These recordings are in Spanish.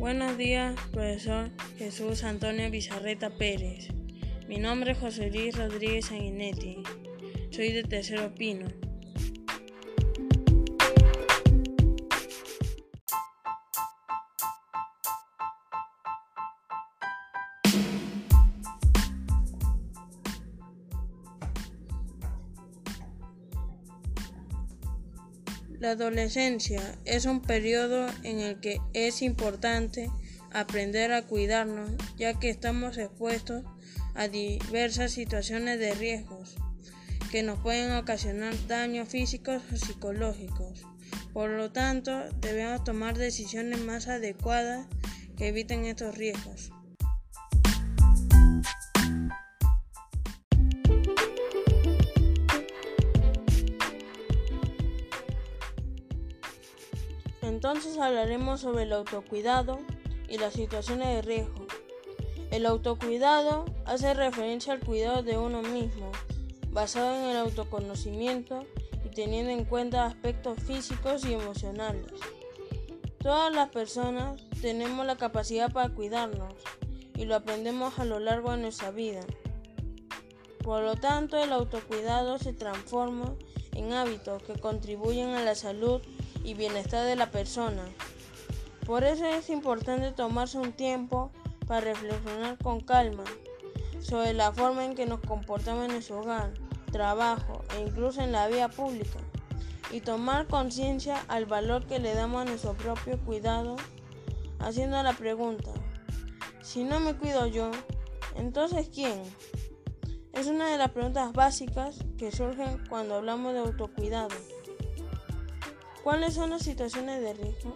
Buenos días, profesor Jesús Antonio Bizarreta Pérez. Mi nombre es José Luis Rodríguez Sanguinetti. Soy de Tercero Pino. La adolescencia es un periodo en el que es importante aprender a cuidarnos ya que estamos expuestos a diversas situaciones de riesgos que nos pueden ocasionar daños físicos o psicológicos. Por lo tanto, debemos tomar decisiones más adecuadas que eviten estos riesgos. Entonces hablaremos sobre el autocuidado y las situaciones de riesgo. El autocuidado hace referencia al cuidado de uno mismo, basado en el autoconocimiento y teniendo en cuenta aspectos físicos y emocionales. Todas las personas tenemos la capacidad para cuidarnos y lo aprendemos a lo largo de nuestra vida. Por lo tanto, el autocuidado se transforma en hábitos que contribuyen a la salud y bienestar de la persona. Por eso es importante tomarse un tiempo para reflexionar con calma sobre la forma en que nos comportamos en nuestro hogar, trabajo e incluso en la vida pública y tomar conciencia al valor que le damos a nuestro propio cuidado, haciendo la pregunta, si no me cuido yo, entonces ¿quién? Es una de las preguntas básicas que surgen cuando hablamos de autocuidado. ¿Cuáles son las situaciones de riesgo?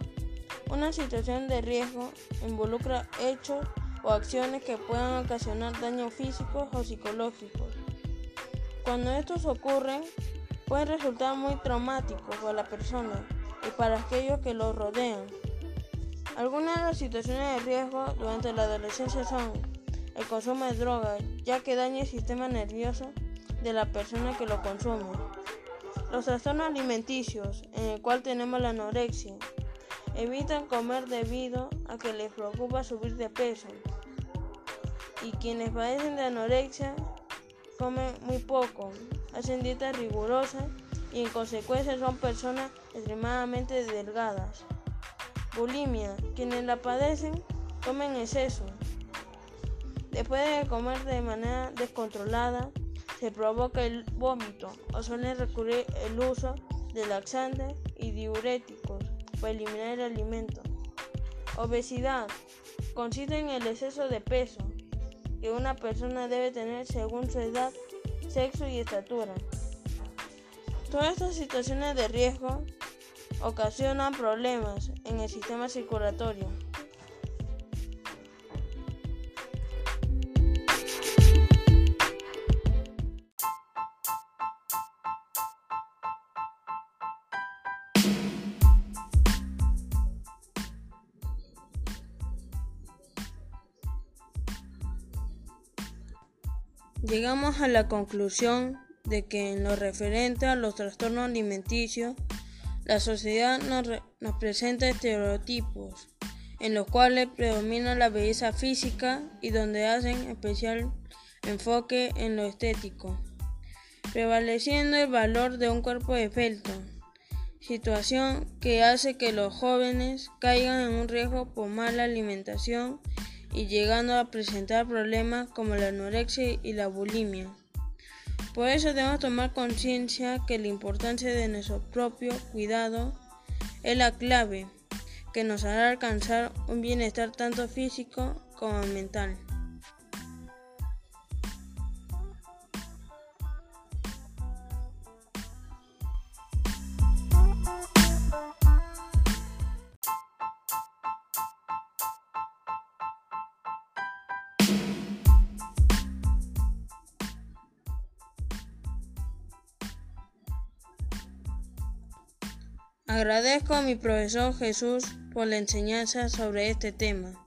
Una situación de riesgo involucra hechos o acciones que puedan ocasionar daños físicos o psicológicos. Cuando estos ocurren, pueden resultar muy traumáticos para la persona y para aquellos que lo rodean. Algunas de las situaciones de riesgo durante la adolescencia son el consumo de drogas, ya que daña el sistema nervioso de la persona que lo consume. Los trastornos alimenticios, en el cual tenemos la anorexia, evitan comer debido a que les preocupa subir de peso. Y quienes padecen de anorexia comen muy poco, hacen dietas rigurosas y en consecuencia son personas extremadamente delgadas. Bulimia, quienes la padecen comen exceso. Después de comer de manera descontrolada, se provoca el vómito o suele recurrir el uso de laxantes y diuréticos para eliminar el alimento. Obesidad consiste en el exceso de peso que una persona debe tener según su edad, sexo y estatura. Todas estas situaciones de riesgo ocasionan problemas en el sistema circulatorio. Llegamos a la conclusión de que en lo referente a los trastornos alimenticios, la sociedad nos, presenta estereotipos en los cuales predomina la belleza física y donde hacen especial enfoque en lo estético, prevaleciendo el valor de un cuerpo esbelto, situación que hace que los jóvenes caigan en un riesgo por mala alimentación y llegando a presentar problemas como la anorexia y la bulimia. Por eso debemos tomar conciencia que la importancia de nuestro propio cuidado es la clave que nos hará alcanzar un bienestar tanto físico como mental. Agradezco a mi profesor Jesús por la enseñanza sobre este tema.